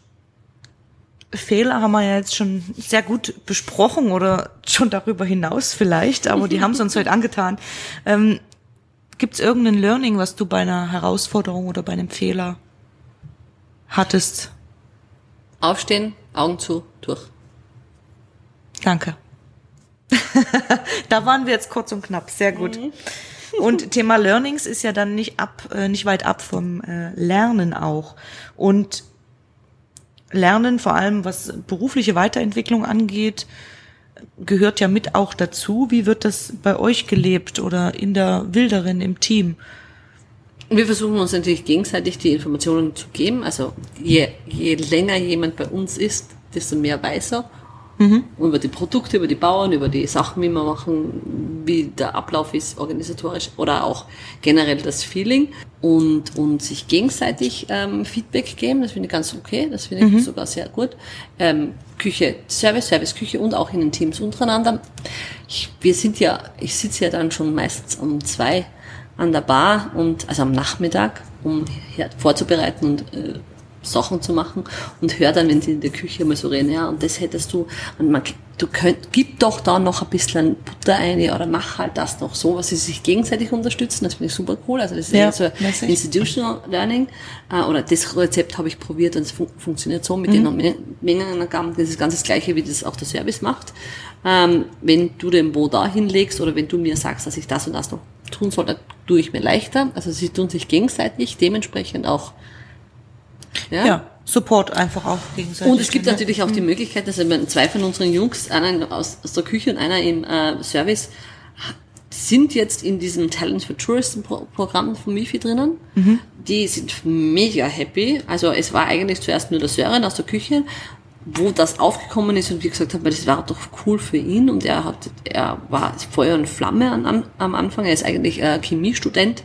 Fehler haben wir ja jetzt schon sehr gut besprochen oder schon darüber hinaus vielleicht, aber die haben es uns heute angetan. Ähm, Gibt es irgendein Learning, was du bei einer Herausforderung oder bei einem Fehler hattest? Aufstehen, Augen zu, durch. Danke. da waren wir jetzt kurz und knapp, sehr gut. Mhm. Und Thema Learnings ist ja dann nicht ab, äh, nicht weit ab vom äh, Lernen auch. Und Lernen, vor allem was berufliche Weiterentwicklung angeht, gehört ja mit auch dazu. Wie wird das bei euch gelebt oder in der Wilderin im Team? Wir versuchen uns natürlich gegenseitig die Informationen zu geben. Also je, je länger jemand bei uns ist, desto mehr weiß er. Mhm. Über die Produkte, über die Bauern, über die Sachen, wie wir machen, wie der Ablauf ist organisatorisch oder auch generell das Feeling und, und sich gegenseitig ähm, Feedback geben. Das finde ich ganz okay, das finde ich mhm. sogar sehr gut. Ähm, Küche, Service, Service, Küche und auch in den Teams untereinander. Ich, wir sind ja, ich sitze ja dann schon meistens um zwei an der Bar und also am Nachmittag, um vorzubereiten und äh, Sachen zu machen und hör dann, wenn sie in der Küche mal so reden, ja, und das hättest du, und man, du könnt, gib doch da noch ein bisschen Butter ein oder mach halt das noch so, was sie sich gegenseitig unterstützen, das finde ich super cool, also das ist ja, eher so Institutional Learning, äh, oder das Rezept habe ich probiert und es fun funktioniert so mit mhm. den Mengenangaben, das ist ganz das gleiche, wie das auch der Service macht. Ähm, wenn du den Bo da hinlegst oder wenn du mir sagst, dass ich das und das noch tun soll, dann tue ich mir leichter, also sie tun sich gegenseitig dementsprechend auch ja? ja. Support einfach auch gegenseitig. Und es gibt natürlich auch die. Möglichkeit, dass zwei von unseren Jungs, einer aus, aus der Küche und einer im äh, Service, sind jetzt in diesem Talent for Tourism Programm von MIFI drinnen. Mhm. Die sind mega happy. Also es war eigentlich zuerst nur der Sören aus der Küche, wo das aufgekommen ist und wie gesagt haben, das war doch cool für ihn und er hat, er war Feuer und Flamme am, am Anfang. Er ist eigentlich äh, Chemiestudent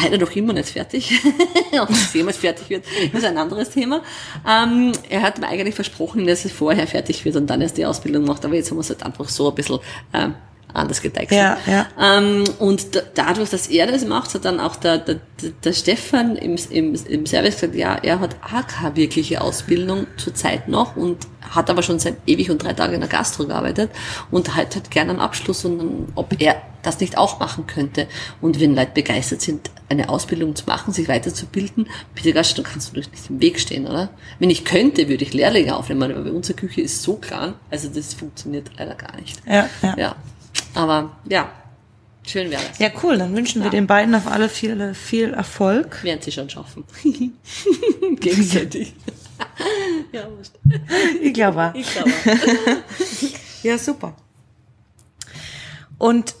leider noch immer nicht fertig. Ob es jemals fertig wird, ist ein anderes Thema. Ähm, er hat mir eigentlich versprochen, dass es vorher fertig wird und dann erst die Ausbildung macht, aber jetzt haben wir es halt einfach so ein bisschen ähm, anders gedeichselt. Ja, ja. Ähm, und dadurch, dass er das macht, hat dann auch der, der, der Stefan im, im, im Service gesagt, ja, er hat auch keine wirkliche Ausbildung zurzeit noch und hat aber schon seit ewig und drei Tagen in der Gastro gearbeitet und hat, hat gerne einen Abschluss und dann, ob er das nicht auch machen könnte. Und wenn Leute begeistert sind, eine Ausbildung zu machen, sich weiterzubilden, bitte Gast, dann kannst du doch nicht im Weg stehen, oder? Wenn ich könnte, würde ich Lehrlinge aufnehmen, aber unsere Küche ist so klein, also das funktioniert leider gar nicht. Ja, ja. ja. Aber ja, schön wäre das. Ja, cool. Dann wünschen ja. wir den beiden auf alle viel, viel Erfolg. Werden sie schon schaffen. Gegenseitig. ja, ich glaube. Ich glaube. ja, super. Und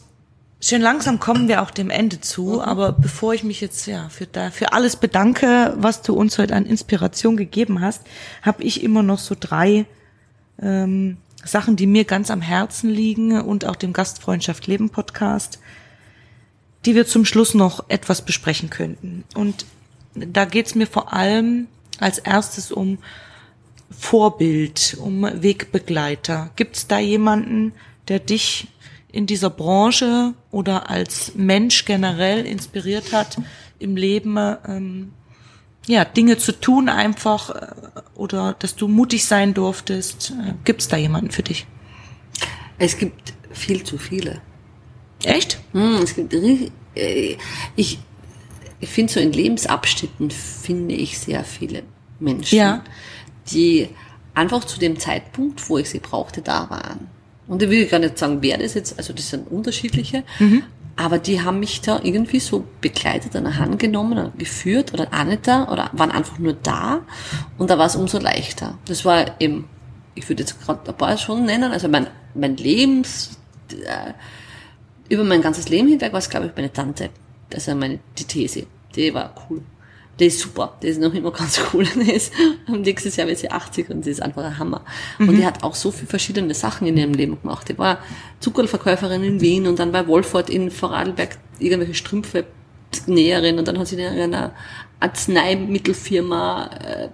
Schön langsam kommen wir auch dem Ende zu, mhm. aber bevor ich mich jetzt ja für, da, für alles bedanke, was du uns heute an Inspiration gegeben hast, habe ich immer noch so drei ähm, Sachen, die mir ganz am Herzen liegen und auch dem Gastfreundschaft Leben Podcast, die wir zum Schluss noch etwas besprechen könnten. Und da geht's mir vor allem als erstes um Vorbild, um Wegbegleiter. Gibt's da jemanden, der dich in dieser Branche oder als Mensch generell inspiriert hat, im Leben ähm, ja, Dinge zu tun einfach äh, oder dass du mutig sein durftest. Äh, Gibt es da jemanden für dich? Es gibt viel zu viele. Echt? Hm, es gibt, äh, ich ich finde so in Lebensabschnitten finde ich sehr viele Menschen, ja. die einfach zu dem Zeitpunkt, wo ich sie brauchte, da waren. Und ich will gar nicht sagen, wer das jetzt, also das sind unterschiedliche, mhm. Aber die haben mich da irgendwie so begleitet, an der Hand genommen, oder geführt oder auch nicht da oder waren einfach nur da und da war es umso leichter. Das war eben, ich würde jetzt gerade ein paar schon nennen, also mein, mein Lebens, äh, über mein ganzes Leben hinweg war es, glaube ich, meine Tante. Das ist meine, die These. Die war cool. Die ist super. Die ist noch immer ganz cool. Die ist, nächstes Jahr wird sie 80 und sie ist einfach ein Hammer. Mhm. Und die hat auch so viele verschiedene Sachen in ihrem Leben gemacht. Die war Zuckerverkäuferin in Wien und dann bei Wolfort in Vorarlberg irgendwelche Strümpfe Näherin und dann hat sie in einer Arzneimittelfirma äh,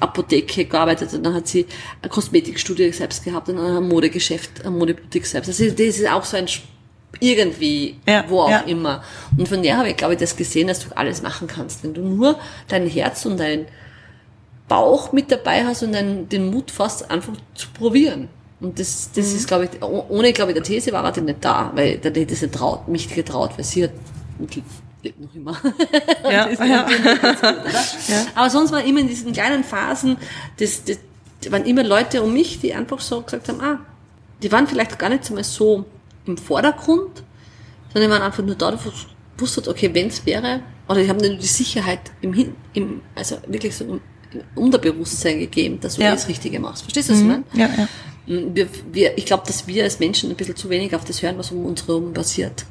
Apotheke gearbeitet und dann hat sie eine Kosmetikstudie selbst gehabt und ein Modegeschäft, ein Modeboutique selbst. Also das ist auch so ein irgendwie, ja, wo auch ja. immer. Und von der habe ich, glaube ich, das gesehen, dass du alles machen kannst. Wenn du nur dein Herz und dein Bauch mit dabei hast und dein, den Mut fast einfach zu probieren. Und das, das mhm. ist, glaube ich, ohne, glaube ich, der These war er nicht da, weil der hätte sie traut, mich getraut, weil sie hat, lebt noch immer. Ja, ja. Gut, ja. Aber sonst war immer in diesen kleinen Phasen, das, das, waren immer Leute um mich, die einfach so gesagt haben, ah, die waren vielleicht gar nicht so im Vordergrund, sondern die waren einfach nur da, du wusstest, okay, wenn es wäre, oder die haben nur die Sicherheit im, im also wirklich so im, Unterbewusstsein gegeben, dass du ja. das Richtige machst. Verstehst du, was mhm. ich meine? Ja, ja. Mm, wir, wir, ich glaube, dass wir als Menschen ein bisschen zu wenig auf das hören, was um uns herum passiert.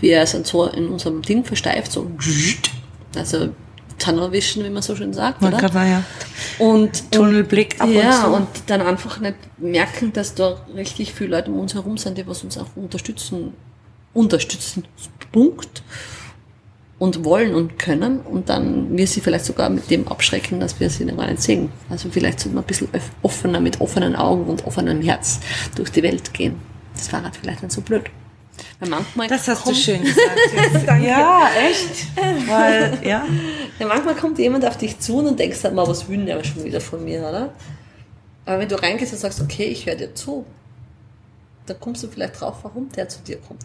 Wir sind so in unserem Ding versteift, so, also Tunnelvision, wie man so schön sagt, man oder? Kann, ja. Und Tunnelblick ab ja, und, so. und dann einfach nicht merken, dass da richtig viele Leute um uns herum sind, die was uns auch unterstützen, unterstützen, Punkt. Und wollen und können und dann wir sie vielleicht sogar mit dem abschrecken, dass wir sie gar nicht sehen. Also vielleicht sollte man ein bisschen offener, mit offenen Augen und offenem Herz durch die Welt gehen. Das war halt vielleicht nicht so blöd. Weil manchmal das hast du schön gesagt. Ja, echt. Weil, ja. ja. Manchmal kommt jemand auf dich zu und denkst dann mal, was will der schon wieder von mir, oder? Aber wenn du reingehst und sagst, okay, ich höre dir zu, dann kommst du vielleicht drauf, warum der zu dir kommt.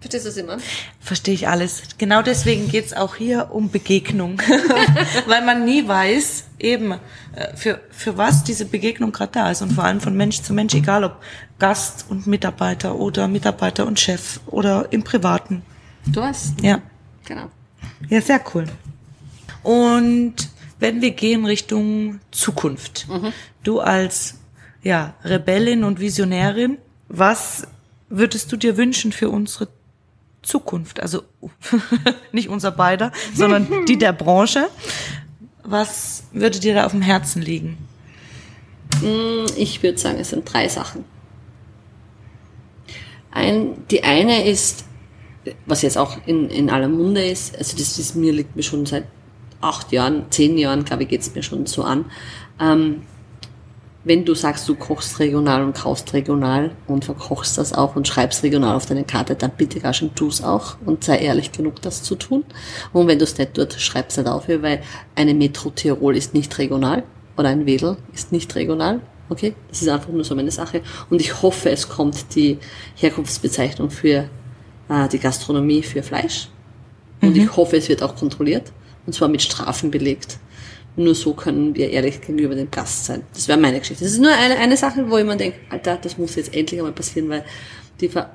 Verstehst du das immer? Verstehe ich alles. Genau deswegen geht's auch hier um Begegnung. Weil man nie weiß, eben, äh, für, für was diese Begegnung gerade da ist. Und vor allem von Mensch zu Mensch, egal ob Gast und Mitarbeiter oder Mitarbeiter und Chef oder im Privaten. Du hast? Ja. Genau. Ja, sehr cool. Und wenn wir gehen Richtung Zukunft, mhm. du als ja, Rebellin und Visionärin, was würdest du dir wünschen für unsere Zukunft, also nicht unser beider, sondern die der Branche. Was würde dir da auf dem Herzen liegen? Mm, ich würde sagen, es sind drei Sachen. Ein, die eine ist, was jetzt auch in, in aller Munde ist, also das ist mir liegt mir schon seit acht Jahren, zehn Jahren, glaube ich, geht es mir schon so an. Ähm, wenn du sagst, du kochst regional und kaufst regional und verkochst das auch und schreibst regional auf deine Karte, dann bitte gar schon tu's auch und sei ehrlich genug, das zu tun. Und wenn du es nicht dort schreibst nicht auf, weil eine Metro Tirol ist nicht regional oder ein Wedel ist nicht regional. Okay, das ist einfach nur so meine Sache. Und ich hoffe, es kommt die Herkunftsbezeichnung für äh, die Gastronomie für Fleisch. Und mhm. ich hoffe, es wird auch kontrolliert. Und zwar mit Strafen belegt. Nur so können wir ehrlich gegenüber dem Gast sein. Das wäre meine Geschichte. Das ist nur eine, eine Sache, wo ich mir denke, Alter, das muss jetzt endlich einmal passieren, weil die Ver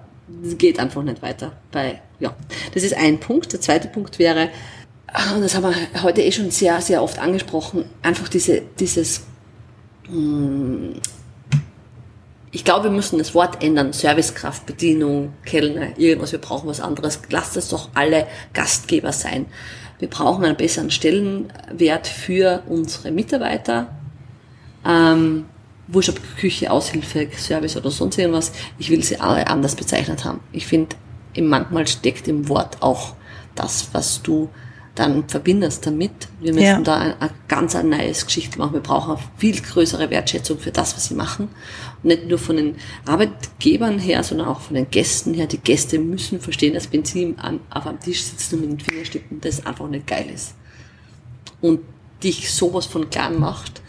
geht einfach nicht weiter. Bei, ja, das ist ein Punkt. Der zweite Punkt wäre, ah, und das haben wir heute eh schon sehr, sehr oft angesprochen, einfach diese, dieses, hm, ich glaube, wir müssen das Wort ändern. Servicekraft, Bedienung, Kellner, irgendwas. Wir brauchen was anderes. Lasst es doch alle Gastgeber sein. Wir brauchen einen besseren Stellenwert für unsere Mitarbeiter. Ähm, wurscht ob Küche, Aushilfe, Service oder sonst irgendwas. Ich will sie alle anders bezeichnet haben. Ich finde, manchmal steckt im Wort auch das, was du dann verbindest damit. Wir müssen ja. da ein, ein ganz ein neues Geschichte machen. Wir brauchen eine viel größere Wertschätzung für das, was sie machen. Und nicht nur von den Arbeitgebern her, sondern auch von den Gästen her. Die Gäste müssen verstehen, dass sie an, auf einem Tisch sitzen und mit den Fingerstippen, das einfach nicht geil ist. Und dich sowas von klein macht,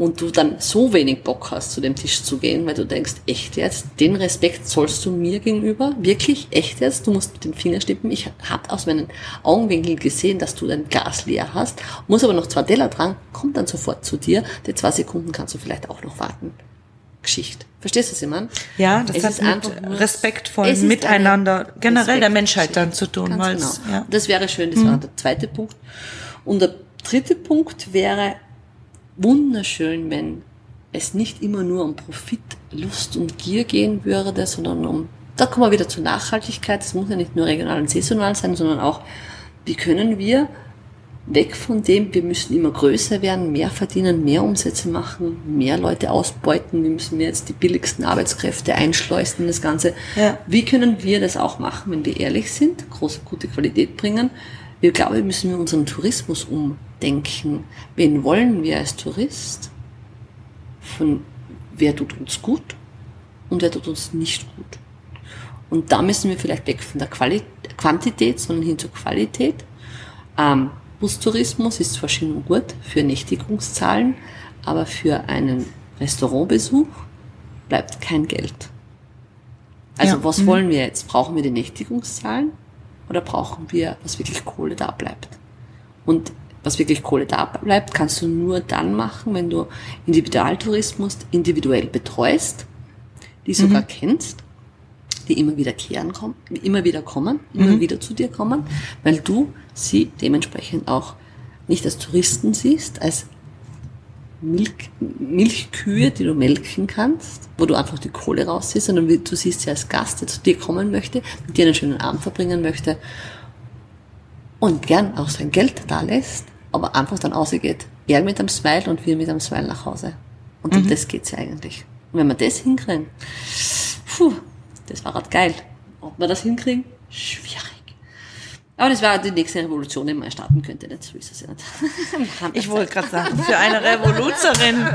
und du dann so wenig Bock hast, zu dem Tisch zu gehen, weil du denkst, echt jetzt, den Respekt zollst du mir gegenüber? Wirklich? Echt jetzt? Du musst mit den Fingern stippen. Ich habe aus meinen Augenwinkeln gesehen, dass du dein Glas leer hast, muss aber noch zwei Teller dran, kommt dann sofort zu dir. Die zwei Sekunden kannst du vielleicht auch noch warten. Geschichte. Verstehst du, was ich meine? Ja, das Es hat ist mit nur- respektvollen Es ist Miteinander generell der Menschheit dann zu tun. Ganz genau. ja. Das wäre schön, das war der zweite Punkt. Und der dritte Punkt wäre wunderschön, wenn es nicht immer nur um Profit, Lust und Gier gehen würde, sondern um, da kommen wir wieder zur Nachhaltigkeit. Es muss ja nicht nur regional und saisonal sein, sondern auch, wie können wir weg von dem, wir müssen immer größer werden, mehr verdienen, mehr Umsätze machen, mehr Leute ausbeuten, wir müssen jetzt die billigsten Arbeitskräfte einschleusen in das Ganze. Ja. Wie können wir das auch machen, wenn wir ehrlich sind, große, gute Qualität bringen? Wir glaube, wir müssen unseren Tourismus umdenken. Wen wollen wir als Tourist? Von wer tut uns gut und wer tut uns nicht gut? Und da müssen wir vielleicht weg von der Quali Quantität, sondern hin zur Qualität. Ähm, Bustourismus ist zwar schön und gut für Nächtigungszahlen, aber für einen Restaurantbesuch bleibt kein Geld. Also Ja. was Mhm. wollen wir jetzt? Brauchen wir die Nächtigungszahlen oder brauchen wir, was wirklich Kohle da bleibt? Und was wirklich Kohle da bleibt, kannst du nur dann machen, wenn du Individualtourismus individuell betreust, die sogar kennst, die immer wieder kehren kommen, immer wieder kommen, immer wieder zu dir kommen, weil du sie dementsprechend auch nicht als Touristen siehst, als Milch, Milchkühe, die du melken kannst, wo du einfach die Kohle rausziehst, sondern wie- du siehst sie als Gast, der zu dir kommen möchte, mit dir einen schönen Abend verbringen möchte und gern auch sein Geld da lässt, aber einfach dann ausgeht. Er mit einem Smile und wir mit einem Smile nach Hause. Und um das geht's ja eigentlich. Und wenn wir das hinkriegen, puh, das war halt geil. Ob wir das hinkriegen? Schwierig. Aber das wäre die nächste Revolution, die man starten könnte. Nicht so ist es ja nicht. Ich wollte gerade sagen, für eine Revoluzerin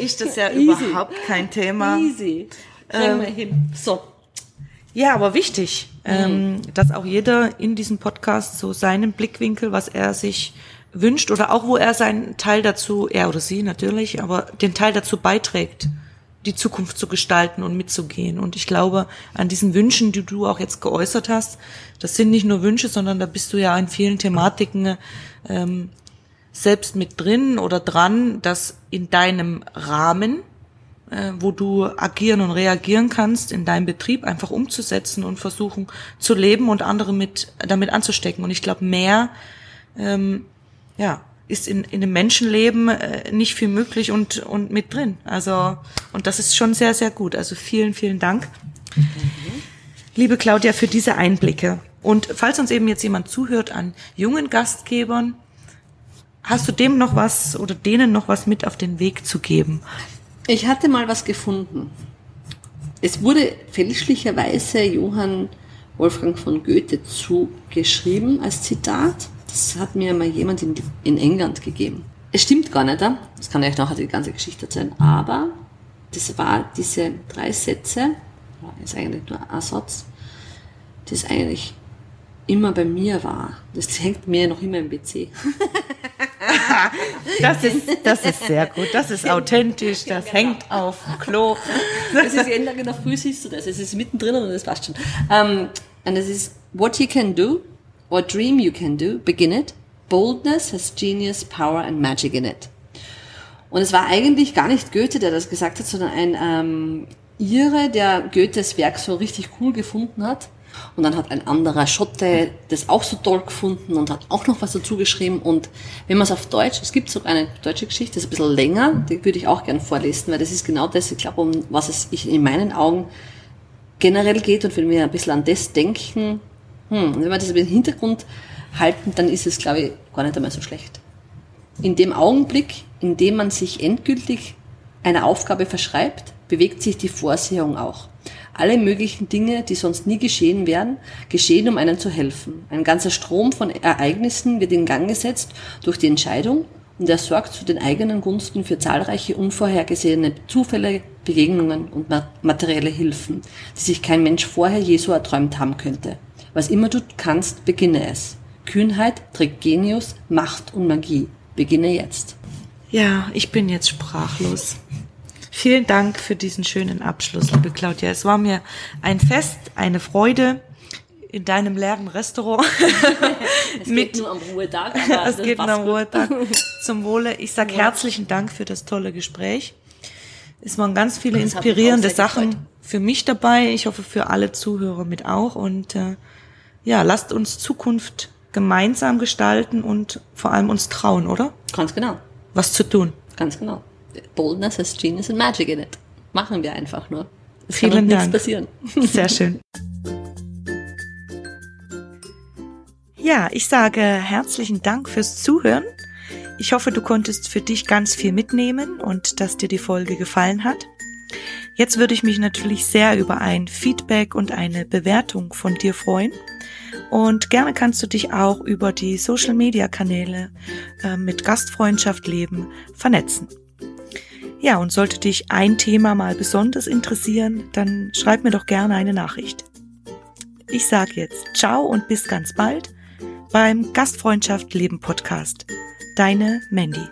ist das ja Easy. überhaupt kein Thema. Easy. Kriegen wir hin. So. Ja, aber wichtig, ähm, dass auch jeder in diesem Podcast so seinen Blickwinkel, was er sich wünscht oder auch wo er seinen Teil dazu, er oder sie natürlich, aber den Teil dazu beiträgt, die Zukunft zu gestalten und mitzugehen. Und ich glaube, an diesen Wünschen, die du auch jetzt geäußert hast, das sind nicht nur Wünsche, sondern da bist du ja in vielen Thematiken ähm, selbst mit drin oder dran, dass in deinem Rahmen äh, wo du agieren und reagieren kannst, in deinem Betrieb einfach umzusetzen und versuchen zu leben und andere mit damit anzustecken. Und ich glaube, mehr ähm, ja, ist in, in dem Menschenleben äh, nicht viel möglich und, und mit drin. Also, und das ist schon sehr, sehr gut. Also vielen, vielen Dank. Liebe Claudia, für diese Einblicke. Und falls uns eben jetzt jemand zuhört an jungen Gastgebern, hast du dem noch was oder denen noch was mit auf den Weg zu geben? Ich hatte mal was gefunden. Es wurde fälschlicherweise Johann Wolfgang von Goethe zugeschrieben als Zitat. Das hat mir mal jemand in, in England gegeben. Es stimmt gar nicht, das kann ich euch nachher die ganze Geschichte erzählen, aber das war diese drei Sätze, ist eigentlich nur ein Satz, das eigentlich immer bei mir war. Das hängt mir noch immer im PC. Das ist, das ist sehr gut. Das ist authentisch. Das hängt auf dem Klo. Das ist jeden Tag in der Früh siehst du das. Es ist mittendrin und das passt schon. Um, und es ist, what you can do, or dream you can do, begin it. Boldness has genius, power and magic in it. Und es war eigentlich gar nicht Goethe, der das gesagt hat, sondern ein ähm, Ire, der Goethes Werk so richtig cool gefunden hat. Und dann hat ein anderer Schotte das auch so toll gefunden und hat auch noch was dazu geschrieben. Und wenn man es auf Deutsch, es gibt sogar eine deutsche Geschichte, das ist ein bisschen länger, die würde ich auch gerne vorlesen, weil das ist genau das, ich glaube, um was es in meinen Augen generell geht. Und wenn wir ein bisschen an das denken, hm, wenn wir das im Hintergrund halten, dann ist es, glaube ich, gar nicht einmal so schlecht. In dem Augenblick, in dem man sich endgültig einer Aufgabe verschreibt, bewegt sich die Vorsehung auch. Alle möglichen Dinge, die sonst nie geschehen wären, geschehen, um einen zu helfen. Ein ganzer Strom von Ereignissen wird in Gang gesetzt durch die Entscheidung und er sorgt zu den eigenen Gunsten für zahlreiche unvorhergesehene Zufälle, Begegnungen und materielle Hilfen, die sich kein Mensch vorher je so erträumt haben könnte. Was immer du kannst, beginne es. Kühnheit trägt Genius, Macht und Magie. Beginne jetzt. Ja, ich bin jetzt sprachlos. Vielen Dank für diesen schönen Abschluss, liebe Claudia. Es war mir ein Fest, eine Freude in deinem leeren Restaurant. Es geht nur am Ruhetag, es geht nur am. Ruhetag zum Wohle. Ich sage herzlichen Dank für das tolle Gespräch. Es waren ganz viele inspirierende Sachen für mich dabei. Ich hoffe für alle Zuhörer mit auch. Und äh, ja, lasst uns Zukunft gemeinsam gestalten und vor allem uns trauen, oder? Ganz genau. Was zu tun. Ganz genau. Boldness has genius and magic in it. Machen wir einfach nur. Es Vielen Dank. passieren. Sehr schön. Ja, ich sage herzlichen Dank fürs Zuhören. Ich hoffe, du konntest für dich ganz viel mitnehmen und dass dir die Folge gefallen hat. Jetzt würde ich mich natürlich sehr über ein Feedback und eine Bewertung von dir freuen. Und gerne kannst du dich auch über die Social-Media-Kanäle äh, mit Gastfreundschaft leben vernetzen. Ja, und sollte dich ein Thema mal besonders interessieren, dann schreib mir doch gerne eine Nachricht. Ich sage jetzt ciao und bis ganz bald beim Gastfreundschaft Leben Podcast. Deine Mandy.